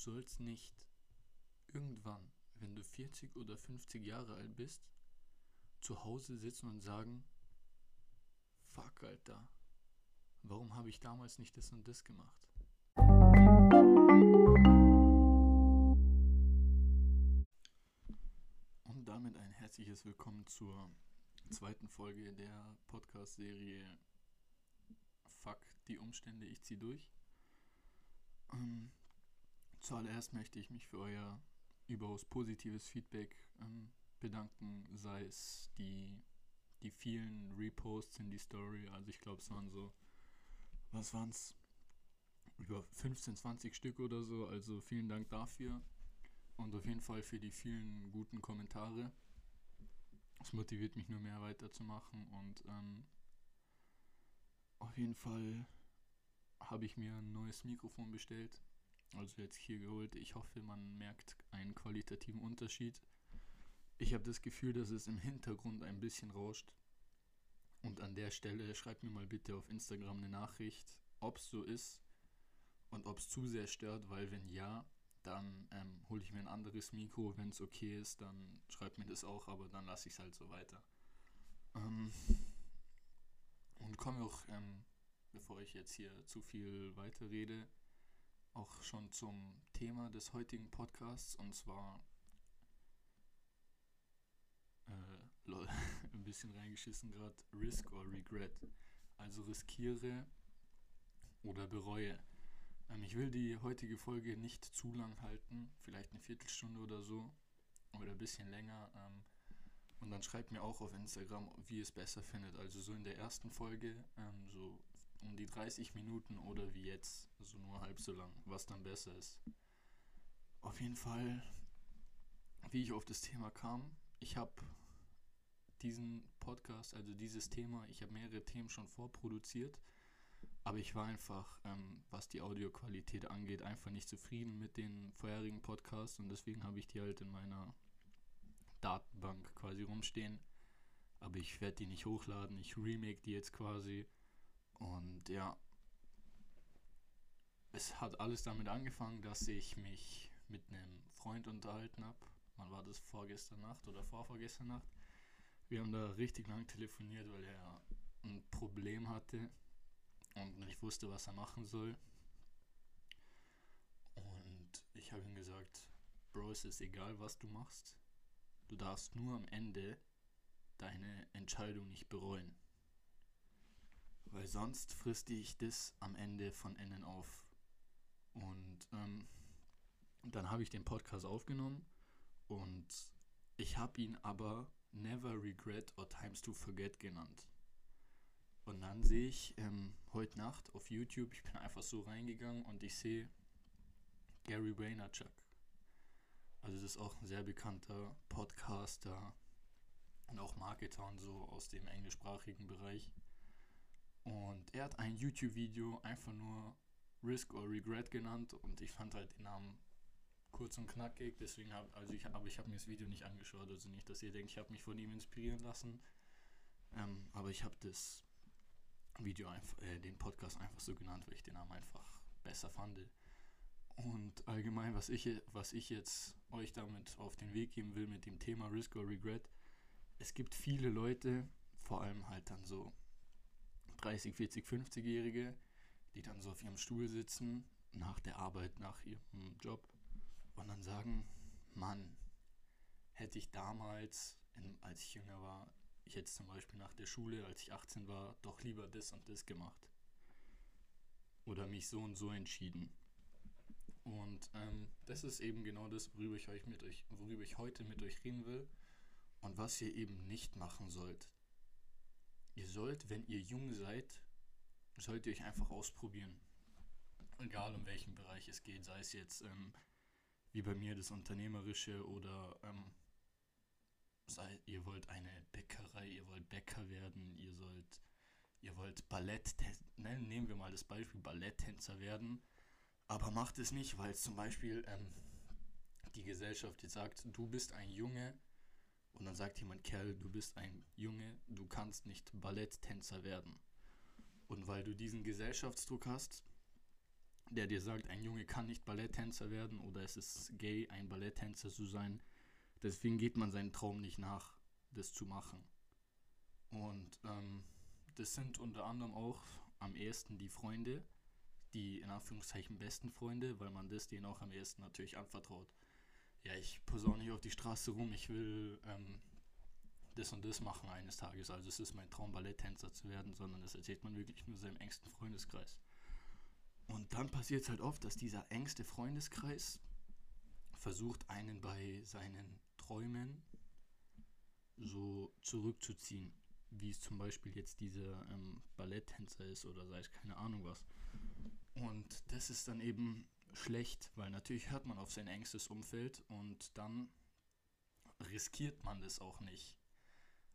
sollst nicht irgendwann, wenn du 40 oder 50 Jahre alt bist, zu Hause sitzen und sagen, fuck, Alter, warum habe ich damals nicht das und das gemacht? Und damit ein herzliches Willkommen zur zweiten Folge der Podcast-Serie Fuck die Umstände, ich zieh durch. Ähm, zuallererst möchte ich mich für euer überaus positives Feedback ähm, bedanken, sei es die, die vielen Reposts in die Story. Also ich glaube, es waren so, was waren es? Über 15, 20 Stück oder so. Also vielen Dank dafür. Und auf jeden Fall für die vielen guten Kommentare. Es motiviert mich nur mehr weiterzumachen und ähm, auf jeden Fall habe ich mir ein neues Mikrofon bestellt. Also jetzt hier geholt. Ich hoffe, man merkt einen qualitativen Unterschied. Ich habe das Gefühl, dass es im Hintergrund ein bisschen rauscht. Und an der Stelle schreibt mir mal bitte auf Instagram eine Nachricht, ob es so ist und ob es zu sehr stört, weil wenn ja, dann ähm, hole ich mir ein anderes Mikro. Wenn es okay ist, dann schreibt mir das auch, aber dann lasse ich es halt so weiter. Ähm und komme auch, ähm, bevor ich jetzt hier zu viel weiter rede, auch schon zum Thema des heutigen Podcasts und zwar äh, lol, ein bisschen reingeschissen gerade, Risk or Regret. Also riskiere oder bereue. Ähm, ich will die heutige Folge nicht zu lang halten, vielleicht eine Viertelstunde oder so oder ein bisschen länger. Ähm, und dann schreibt mir auch auf Instagram, wie ihr es besser findet. Also so in der ersten Folge, ähm, so um die 30 Minuten oder wie jetzt, also nur halb so lang, was dann besser ist. Auf jeden Fall, wie ich auf das Thema kam, ich habe diesen Podcast, also dieses Thema, ich habe mehrere Themen schon vorproduziert, aber ich war einfach, ähm, was die Audioqualität angeht, einfach nicht zufrieden mit den vorherigen Podcasts und deswegen habe ich die halt in meiner Datenbank quasi rumstehen. Aber ich werde die nicht hochladen, ich remake die jetzt quasi. Und ja, es hat alles damit angefangen, dass ich mich mit einem Freund unterhalten habe. Wann war das? Vorgestern Nacht oder vorvorgestern Nacht? Wir haben da richtig lang telefoniert, weil er ein Problem hatte und nicht wusste, was er machen soll. Und ich habe ihm gesagt, Bro, es ist egal, was du machst. Du darfst nur am Ende deine Entscheidung nicht bereuen. Weil sonst frisst dich das am Ende von innen auf. Und ähm, dann habe ich den Podcast aufgenommen und ich habe ihn aber Never Regret or Times to Forget genannt. Und dann sehe ich ähm, heute Nacht auf YouTube, ich bin einfach so reingegangen und ich sehe Gary Vaynerchuk. Also das ist auch ein sehr bekannter Podcaster und auch Marketer und so aus dem englischsprachigen Bereich. Und er hat ein YouTube-Video einfach nur Risk or Regret genannt und ich fand halt den Namen kurz und knackig, deswegen habe also ich aber ich habe mir das Video nicht angeschaut, also nicht, dass ihr denkt, ich habe mich von ihm inspirieren lassen, ähm, aber ich habe das Video einfach, äh, den Podcast einfach so genannt, weil ich den Namen einfach besser fand. Und allgemein, was ich, was ich jetzt euch damit auf den Weg geben will mit dem Thema Risk or Regret, es gibt viele Leute, vor allem halt dann so 30, 40, 50-Jährige, die dann so auf ihrem Stuhl sitzen, nach der Arbeit, nach ihrem Job und dann sagen, Mann, hätte ich damals, in, als ich jünger war, ich hätte zum Beispiel nach der Schule, als ich 18 war, doch lieber das und das gemacht. Oder mich so und so entschieden. Und ähm, das ist eben genau das, worüber ich, euch mit euch, worüber ich heute mit euch reden will und was ihr eben nicht machen sollt. Ihr sollt, wenn ihr jung seid, sollt ihr euch einfach ausprobieren. Egal um welchen Bereich es geht, sei es jetzt ähm, wie bei mir das Unternehmerische oder ähm, sei, ihr wollt eine Bäckerei, ihr wollt Bäcker werden, ihr sollt, ihr wollt Ballett, ne, nehmen wir mal das Beispiel Balletttänzer werden aber macht es nicht, weil zum Beispiel ähm, die Gesellschaft jetzt sagt, du bist ein Junge und dann sagt jemand, Kerl, du bist ein Junge, du kannst nicht Balletttänzer werden. Und weil du diesen Gesellschaftsdruck hast, der dir sagt, ein Junge kann nicht Balletttänzer werden oder es ist gay, ein Balletttänzer zu sein. Deswegen geht man seinen Traum nicht nach, das zu machen. Und ähm, das sind unter anderem auch am ehesten die Freunde, die in Anführungszeichen besten Freunde, weil man das denen auch am ehesten natürlich anvertraut. Ja, ich posaune nicht auf die Straße rum, ich will ähm, das und das machen eines Tages. Also es ist mein Traum, Balletttänzer zu werden, sondern das erzählt man wirklich nur seinem engsten Freundeskreis. Und dann passiert es halt oft, dass dieser engste Freundeskreis versucht, einen bei seinen Träumen so zurückzuziehen wie es zum Beispiel jetzt dieser ähm, Balletttänzer ist oder sei es keine Ahnung was. Und das ist dann eben schlecht, weil natürlich hört man auf sein engstes Umfeld und dann riskiert man das auch nicht.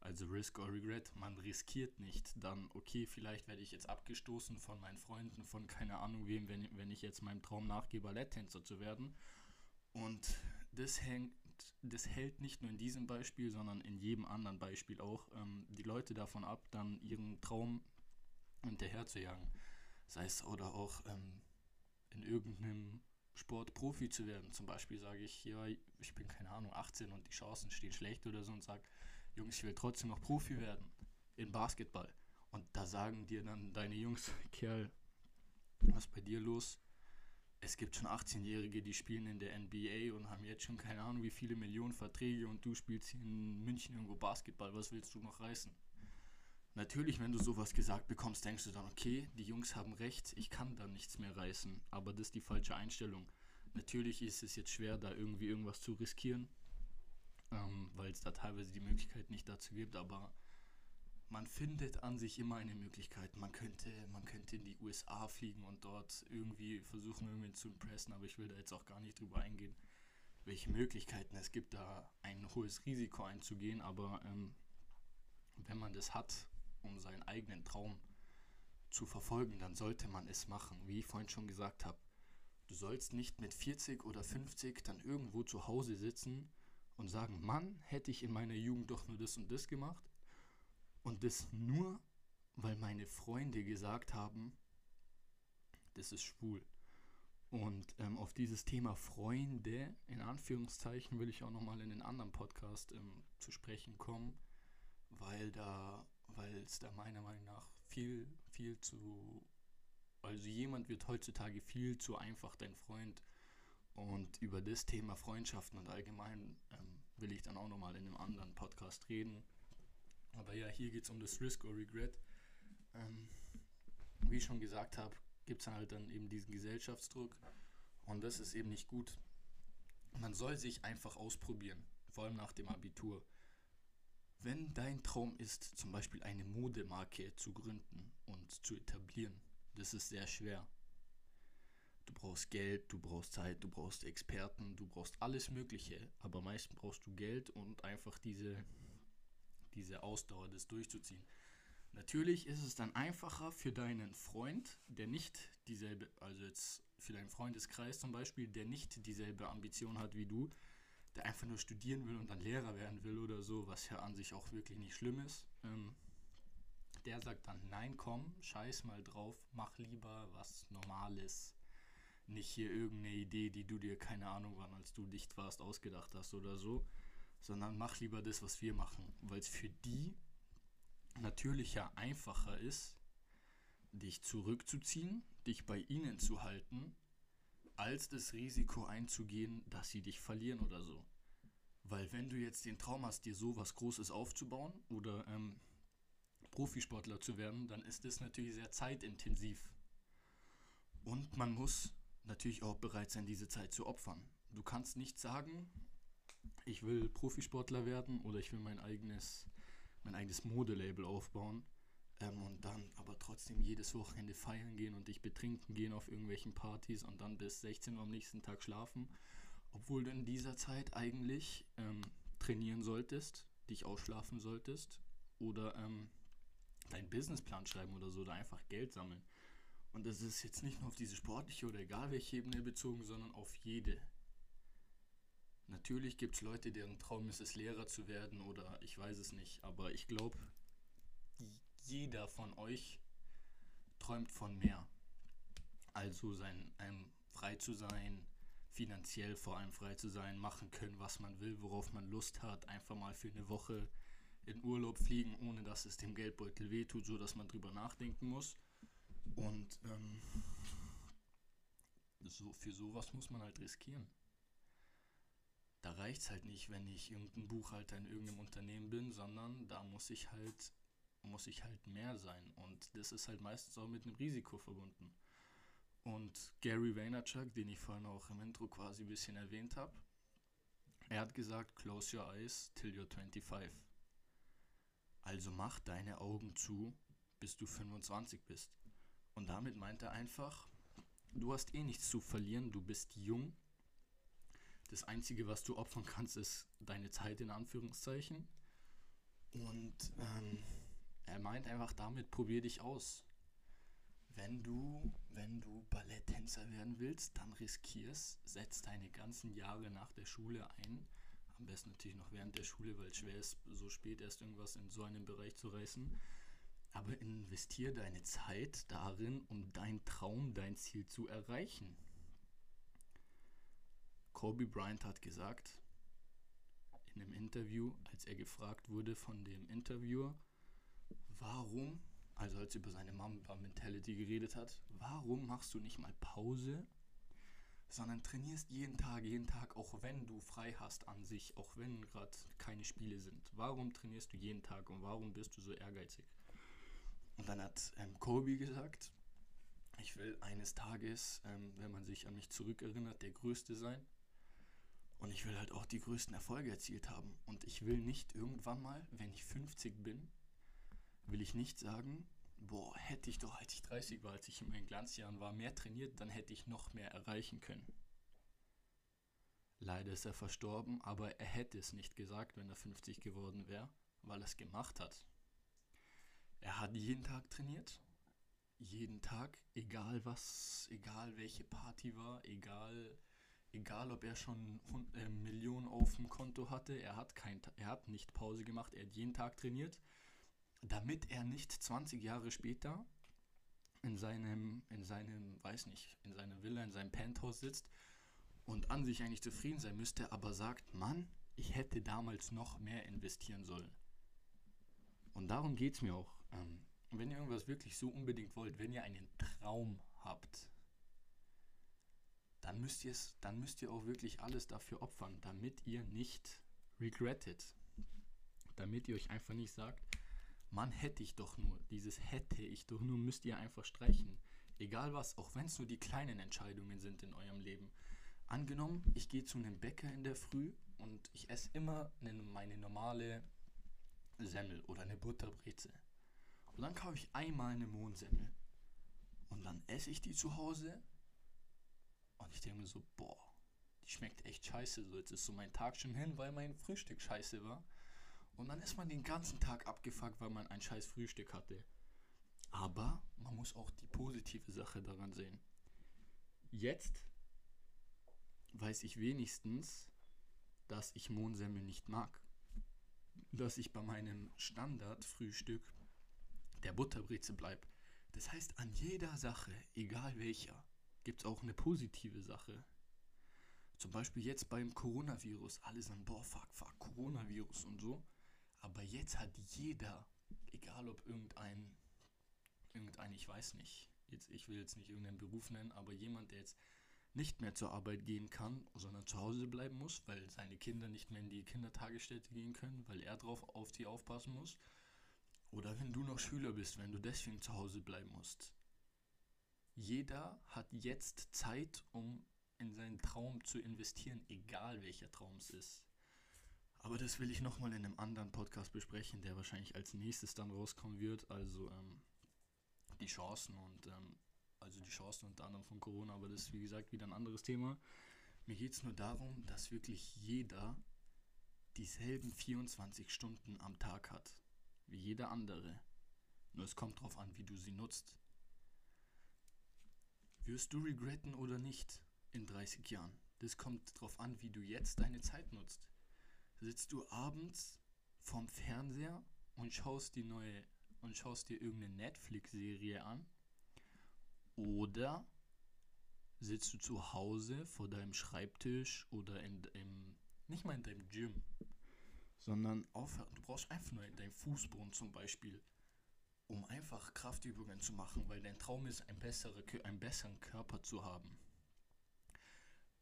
Also Risk or Regret, man riskiert nicht dann, okay, vielleicht werde ich jetzt abgestoßen von meinen Freunden, von keine Ahnung wem, wenn, wenn ich jetzt meinem Traum nachgehe, Balletttänzer zu werden. Und das hängt das hält nicht nur in diesem Beispiel, sondern in jedem anderen Beispiel auch ähm, die Leute davon ab, dann ihren Traum hinterher zu jagen. Sei es oder auch ähm, in irgendeinem Sport Profi zu werden. Zum Beispiel sage ich, ja, ich bin keine Ahnung, 18 und die Chancen stehen schlecht oder so und sage, Jungs, ich will trotzdem noch Profi werden in Basketball. Und da sagen dir dann deine Jungs, Kerl, was ist bei dir los? es gibt schon 18-Jährige, die spielen in der NBA und haben jetzt schon keine Ahnung wie viele Millionen Verträge und du spielst hier in München irgendwo Basketball, was willst du noch reißen? Natürlich, wenn du sowas gesagt bekommst, denkst du dann, okay, die Jungs haben recht, ich kann da nichts mehr reißen, aber das ist die falsche Einstellung. Natürlich ist es jetzt schwer, da irgendwie irgendwas zu riskieren, ähm, weil es da teilweise die Möglichkeit nicht dazu gibt, aber man findet an sich immer eine Möglichkeit. Man könnte, man könnte in die USA fliegen und dort irgendwie versuchen, irgendwie zu impressen, aber ich will da jetzt auch gar nicht drüber eingehen, welche Möglichkeiten es gibt, da ein hohes Risiko einzugehen, aber ähm, wenn man das hat, um seinen eigenen Traum zu verfolgen, dann sollte man es machen, wie ich vorhin schon gesagt habe. Du sollst nicht mit 40 oder 50 dann irgendwo zu Hause sitzen und sagen, Mann, hätte ich in meiner Jugend doch nur das und das gemacht und das nur, weil meine Freunde gesagt haben, das ist schwul. Und ähm, auf dieses Thema Freunde, in Anführungszeichen, will ich auch nochmal in den anderen Podcast ähm, zu sprechen kommen, weil da, weil es da meiner Meinung nach viel, viel zu, also jemand wird heutzutage viel zu einfach dein Freund. Und über das Thema Freundschaften und allgemein ähm, will ich dann auch nochmal in einem anderen Podcast reden. Aber ja, hier geht es um das Risk or Regret. Ähm, wie ich schon gesagt habe, gibt es halt dann eben diesen Gesellschaftsdruck und das ist eben nicht gut. Man soll sich einfach ausprobieren, vor allem nach dem Abitur. Wenn dein Traum ist, zum Beispiel eine Modemarke zu gründen und zu etablieren, das ist sehr schwer. Du brauchst Geld, du brauchst Zeit, du brauchst Experten, du brauchst alles Mögliche, aber meistens brauchst du Geld und einfach diese diese Ausdauer, das durchzuziehen. Natürlich ist es dann einfacher für deinen Freund, der nicht dieselbe, also jetzt für deinen Freundeskreis zum Beispiel, der nicht dieselbe Ambition hat wie du, der einfach nur studieren will und dann Lehrer werden will oder so, was ja an sich auch wirklich nicht schlimm ist. Ähm, der sagt dann, nein, komm, scheiß mal drauf, mach lieber was Normales. Nicht hier irgendeine Idee, die du dir keine Ahnung wann, als du dicht warst, ausgedacht hast oder so sondern mach lieber das, was wir machen, weil es für die natürlicher einfacher ist, dich zurückzuziehen, dich bei ihnen zu halten, als das Risiko einzugehen, dass sie dich verlieren oder so. Weil wenn du jetzt den Traum hast, dir so was Großes aufzubauen oder ähm, Profisportler zu werden, dann ist das natürlich sehr zeitintensiv. Und man muss natürlich auch bereit sein, diese Zeit zu opfern. Du kannst nicht sagen, ich will Profisportler werden oder ich will mein eigenes, mein eigenes Modelabel aufbauen ähm, und dann aber trotzdem jedes Wochenende feiern gehen und dich betrinken gehen auf irgendwelchen Partys und dann bis 16 Uhr am nächsten Tag schlafen, obwohl du in dieser Zeit eigentlich ähm, trainieren solltest, dich ausschlafen solltest oder ähm, deinen Businessplan schreiben oder so oder einfach Geld sammeln. Und das ist jetzt nicht nur auf diese sportliche oder egal welche Ebene bezogen, sondern auf jede. Natürlich gibt es Leute, deren Traum ist es, Lehrer zu werden oder ich weiß es nicht, aber ich glaube, jeder von euch träumt von mehr. Also sein, ähm, frei zu sein, finanziell vor allem frei zu sein, machen können, was man will, worauf man Lust hat, einfach mal für eine Woche in Urlaub fliegen, ohne dass es dem Geldbeutel wehtut, so dass man drüber nachdenken muss. Und ähm, so, für sowas muss man halt riskieren. Da reicht es halt nicht, wenn ich irgendein Buchhalter in irgendeinem Unternehmen bin, sondern da muss ich halt muss ich halt mehr sein. Und das ist halt meistens auch mit einem Risiko verbunden. Und Gary Vaynerchuk, den ich vorhin auch im Intro quasi ein bisschen erwähnt habe, er hat gesagt, close your eyes till you're 25. Also mach deine Augen zu, bis du 25 bist. Und damit meint er einfach, du hast eh nichts zu verlieren, du bist jung. Das Einzige, was du opfern kannst, ist deine Zeit in Anführungszeichen. Und ähm, er meint einfach damit, probier dich aus. Wenn du, wenn du Balletttänzer werden willst, dann riskierst, setz deine ganzen Jahre nach der Schule ein. Am besten natürlich noch während der Schule, weil es schwer ist, so spät erst irgendwas in so einem Bereich zu reißen. Aber investier deine Zeit darin, um dein Traum, dein Ziel zu erreichen. Kobe Bryant hat gesagt, in einem Interview, als er gefragt wurde von dem Interviewer, warum, also als er über seine Mamba-Mentality geredet hat, warum machst du nicht mal Pause, sondern trainierst jeden Tag, jeden Tag, auch wenn du frei hast an sich, auch wenn gerade keine Spiele sind. Warum trainierst du jeden Tag und warum bist du so ehrgeizig? Und dann hat ähm, Kobe gesagt, ich will eines Tages, ähm, wenn man sich an mich zurückerinnert, der Größte sein. Und ich will halt auch die größten Erfolge erzielt haben. Und ich will nicht irgendwann mal, wenn ich 50 bin, will ich nicht sagen, boah, hätte ich doch, als ich 30 war, als ich in meinen Glanzjahren war, mehr trainiert, dann hätte ich noch mehr erreichen können. Leider ist er verstorben, aber er hätte es nicht gesagt, wenn er 50 geworden wäre, weil er es gemacht hat. Er hat jeden Tag trainiert, jeden Tag, egal was, egal welche Party war, egal, egal ob er schon äh, Millionen auf dem Konto hatte, er hat, kein, er hat nicht Pause gemacht, er hat jeden Tag trainiert damit er nicht 20 Jahre später in seinem, in seinem, weiß nicht, in seiner Villa, in seinem Penthouse sitzt und an sich eigentlich zufrieden sein müsste, aber sagt, Mann, ich hätte damals noch mehr investieren sollen. Und darum geht es mir auch. Ähm, wenn ihr irgendwas wirklich so unbedingt wollt, wenn ihr einen Traum habt, dann müsst ihr es, dann müsst ihr auch wirklich alles dafür opfern, damit ihr nicht regrettet. Damit ihr euch einfach nicht sagt, Mann, hätte ich doch nur. Dieses hätte ich doch nur müsst ihr einfach streichen. Egal was, auch wenn es nur die kleinen Entscheidungen sind in eurem Leben. Angenommen, ich gehe zu einem Bäcker in der Früh und ich esse immer eine, meine normale Semmel oder eine Butterbreze. Und dann kaufe ich einmal eine Mohnsemmel. Und dann esse ich die zu Hause. Und ich denke mir so, boah, die schmeckt echt scheiße. So, jetzt ist so mein Tag schon hin, weil mein Frühstück scheiße war. Und dann ist man den ganzen Tag abgefuckt, weil man ein scheiß Frühstück hatte. Aber man muss auch die positive Sache daran sehen. Jetzt weiß ich wenigstens, dass ich Mohnsemmel nicht mag. Dass ich bei meinem Standardfrühstück der Butterbreze bleibe. Das heißt, an jeder Sache, egal welcher, gibt es auch eine positive Sache. Zum Beispiel jetzt beim Coronavirus. Alle sagen, boah, fuck, fuck, Coronavirus und so. Aber jetzt hat jeder, egal ob irgendein, irgendein, ich weiß nicht, jetzt, ich will jetzt nicht irgendeinen Beruf nennen, aber jemand, der jetzt nicht mehr zur Arbeit gehen kann, sondern zu Hause bleiben muss, weil seine Kinder nicht mehr in die Kindertagesstätte gehen können, weil er drauf auf sie aufpassen muss. Oder wenn du noch Schüler bist, wenn du deswegen zu Hause bleiben musst. Jeder hat jetzt Zeit, um in seinen Traum zu investieren, egal welcher Traum es ist. Aber das will ich nochmal in einem anderen Podcast besprechen, der wahrscheinlich als nächstes dann rauskommen wird. Also ähm, die Chancen und ähm, also die Chancen unter anderem von Corona, aber das ist wie gesagt wieder ein anderes Thema. Mir geht es nur darum, dass wirklich jeder dieselben 24 Stunden am Tag hat, wie jeder andere. Nur es kommt darauf an, wie du sie nutzt. Wirst du regretten oder nicht in 30 Jahren? Das kommt darauf an, wie du jetzt deine Zeit nutzt sitzt du abends vorm Fernseher und schaust die neue und schaust dir irgendeine Netflix-Serie an oder sitzt du zu Hause vor deinem Schreibtisch oder in, im, nicht mal in deinem Gym, sondern auf, du brauchst einfach nur in deinem Fußboden zum Beispiel, um einfach Kraftübungen zu machen, weil dein Traum ist, ein bessere, einen besseren Körper zu haben.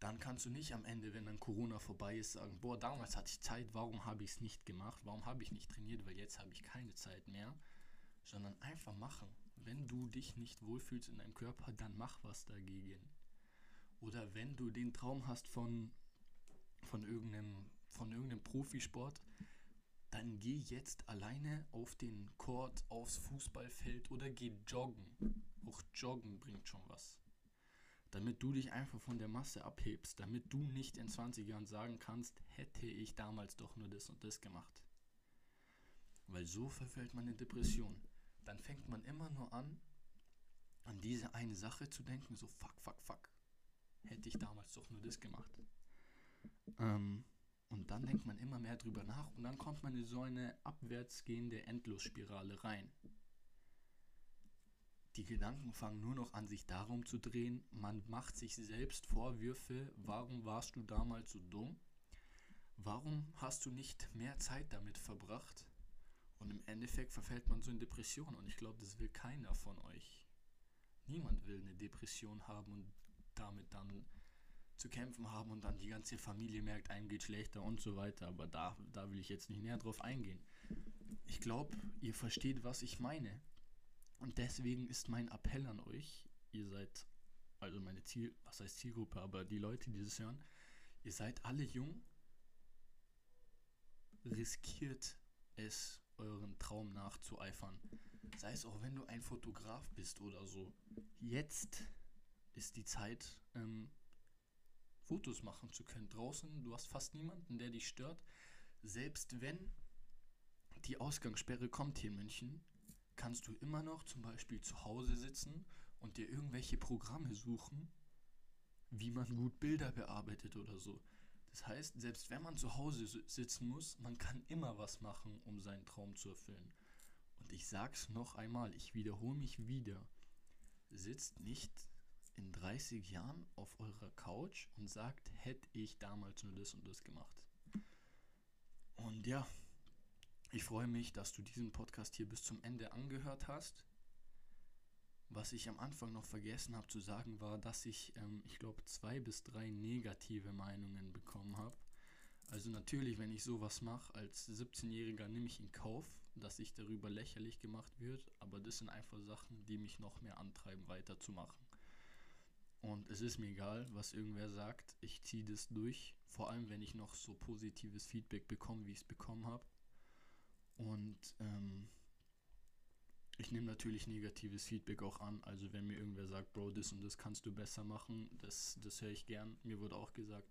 Dann kannst du nicht am Ende, wenn dann Corona vorbei ist, sagen, boah, damals hatte ich Zeit, warum habe ich es nicht gemacht, warum habe ich nicht trainiert, weil jetzt habe ich keine Zeit mehr, sondern einfach machen. Wenn du dich nicht wohlfühlst in deinem Körper, dann mach was dagegen. Oder wenn du den Traum hast von, von, irgendeinem, von irgendeinem Profisport, dann geh jetzt alleine auf den Court, aufs Fußballfeld oder geh joggen. Auch joggen bringt schon was. Damit du dich einfach von der Masse abhebst, damit du nicht in 20 Jahren sagen kannst, hätte ich damals doch nur das und das gemacht. Weil so verfällt man in Depression. Dann fängt man immer nur an, an diese eine Sache zu denken, so fuck, fuck, fuck hätte ich damals doch nur das gemacht. Ähm, und dann denkt man immer mehr drüber nach und dann kommt man in so eine abwärtsgehende Endlosspirale rein. Die Gedanken fangen nur noch an, sich darum zu drehen. Man macht sich selbst Vorwürfe. Warum warst du damals so dumm? Warum hast du nicht mehr Zeit damit verbracht? Und im Endeffekt verfällt man so in Depression. Und ich glaube, das will keiner von euch. Niemand will eine Depression haben und damit dann zu kämpfen haben und dann die ganze Familie merkt, einem geht schlechter und so weiter. Aber da, da will ich jetzt nicht näher drauf eingehen. Ich glaube, ihr versteht, was ich meine. Und deswegen ist mein Appell an euch, ihr seid, also meine Ziel, was heißt Zielgruppe, aber die Leute, die das hören, ihr seid alle jung, riskiert es, euren Traum nachzueifern. Sei es auch, wenn du ein Fotograf bist oder so. Jetzt ist die Zeit, ähm, Fotos machen zu können draußen. Du hast fast niemanden, der dich stört. Selbst wenn die Ausgangssperre kommt hier in München, kannst du immer noch zum Beispiel zu Hause sitzen und dir irgendwelche Programme suchen, wie man gut Bilder bearbeitet oder so. Das heißt, selbst wenn man zu Hause sitzen muss, man kann immer was machen, um seinen Traum zu erfüllen. Und ich sag's noch einmal, ich wiederhole mich wieder. Sitzt nicht in 30 Jahren auf eurer Couch und sagt, hätte ich damals nur das und das gemacht. Und ja, ich freue mich, dass du diesen Podcast hier bis zum Ende angehört hast. Was ich am Anfang noch vergessen habe zu sagen, war, dass ich, ähm, ich glaube, zwei bis drei negative Meinungen bekommen habe. Also natürlich, wenn ich sowas mache, als 17-Jähriger nehme ich in Kauf, dass ich darüber lächerlich gemacht wird, aber das sind einfach Sachen, die mich noch mehr antreiben, weiterzumachen. Und es ist mir egal, was irgendwer sagt. Ich ziehe das durch. Vor allem, wenn ich noch so positives Feedback bekomme, wie ich es bekommen habe. Und ähm, ich nehme natürlich negatives Feedback auch an. Also wenn mir irgendwer sagt, Bro, das und das kannst du besser machen, das, das höre ich gern. Mir wurde auch gesagt,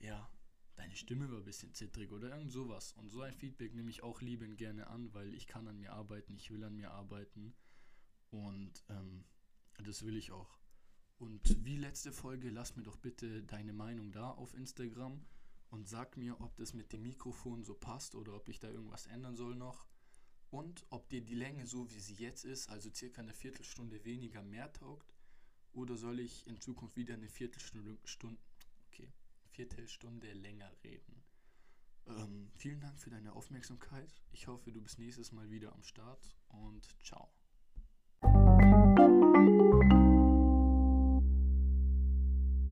ja, deine Stimme war ein bisschen zittrig oder irgend sowas. Und so ein Feedback nehme ich auch liebend gerne an, weil ich kann an mir arbeiten, ich will an mir arbeiten. Und ähm, das will ich auch. Und wie letzte Folge, lass mir doch bitte deine Meinung da auf Instagram und sag mir, ob das mit dem Mikrofon so passt oder ob ich da irgendwas ändern soll noch. Und ob dir die Länge so wie sie jetzt ist, also circa eine Viertelstunde weniger mehr taugt. Oder soll ich in Zukunft wieder eine Viertelstunde, Stunde, okay, Viertelstunde länger reden? Ähm, vielen Dank für deine Aufmerksamkeit. Ich hoffe, du bist nächstes Mal wieder am Start und ciao.